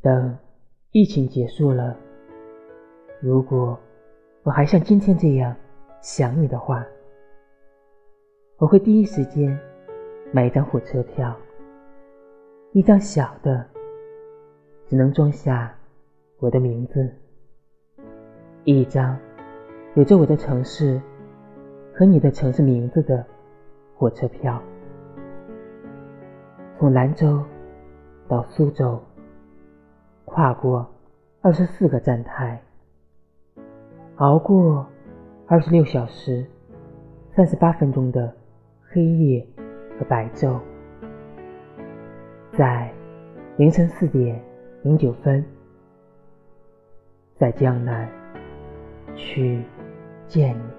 等疫情结束了，如果我还像今天这样想你的话，我会第一时间买一张火车票，一张小的，只能装下我的名字，一张有着我的城市和你的城市名字的火车票，从兰州到苏州，跨过二十四个站台，熬过二十六小时三十八分钟的。黑夜和白昼，在凌晨四点零九分，在江南去见你。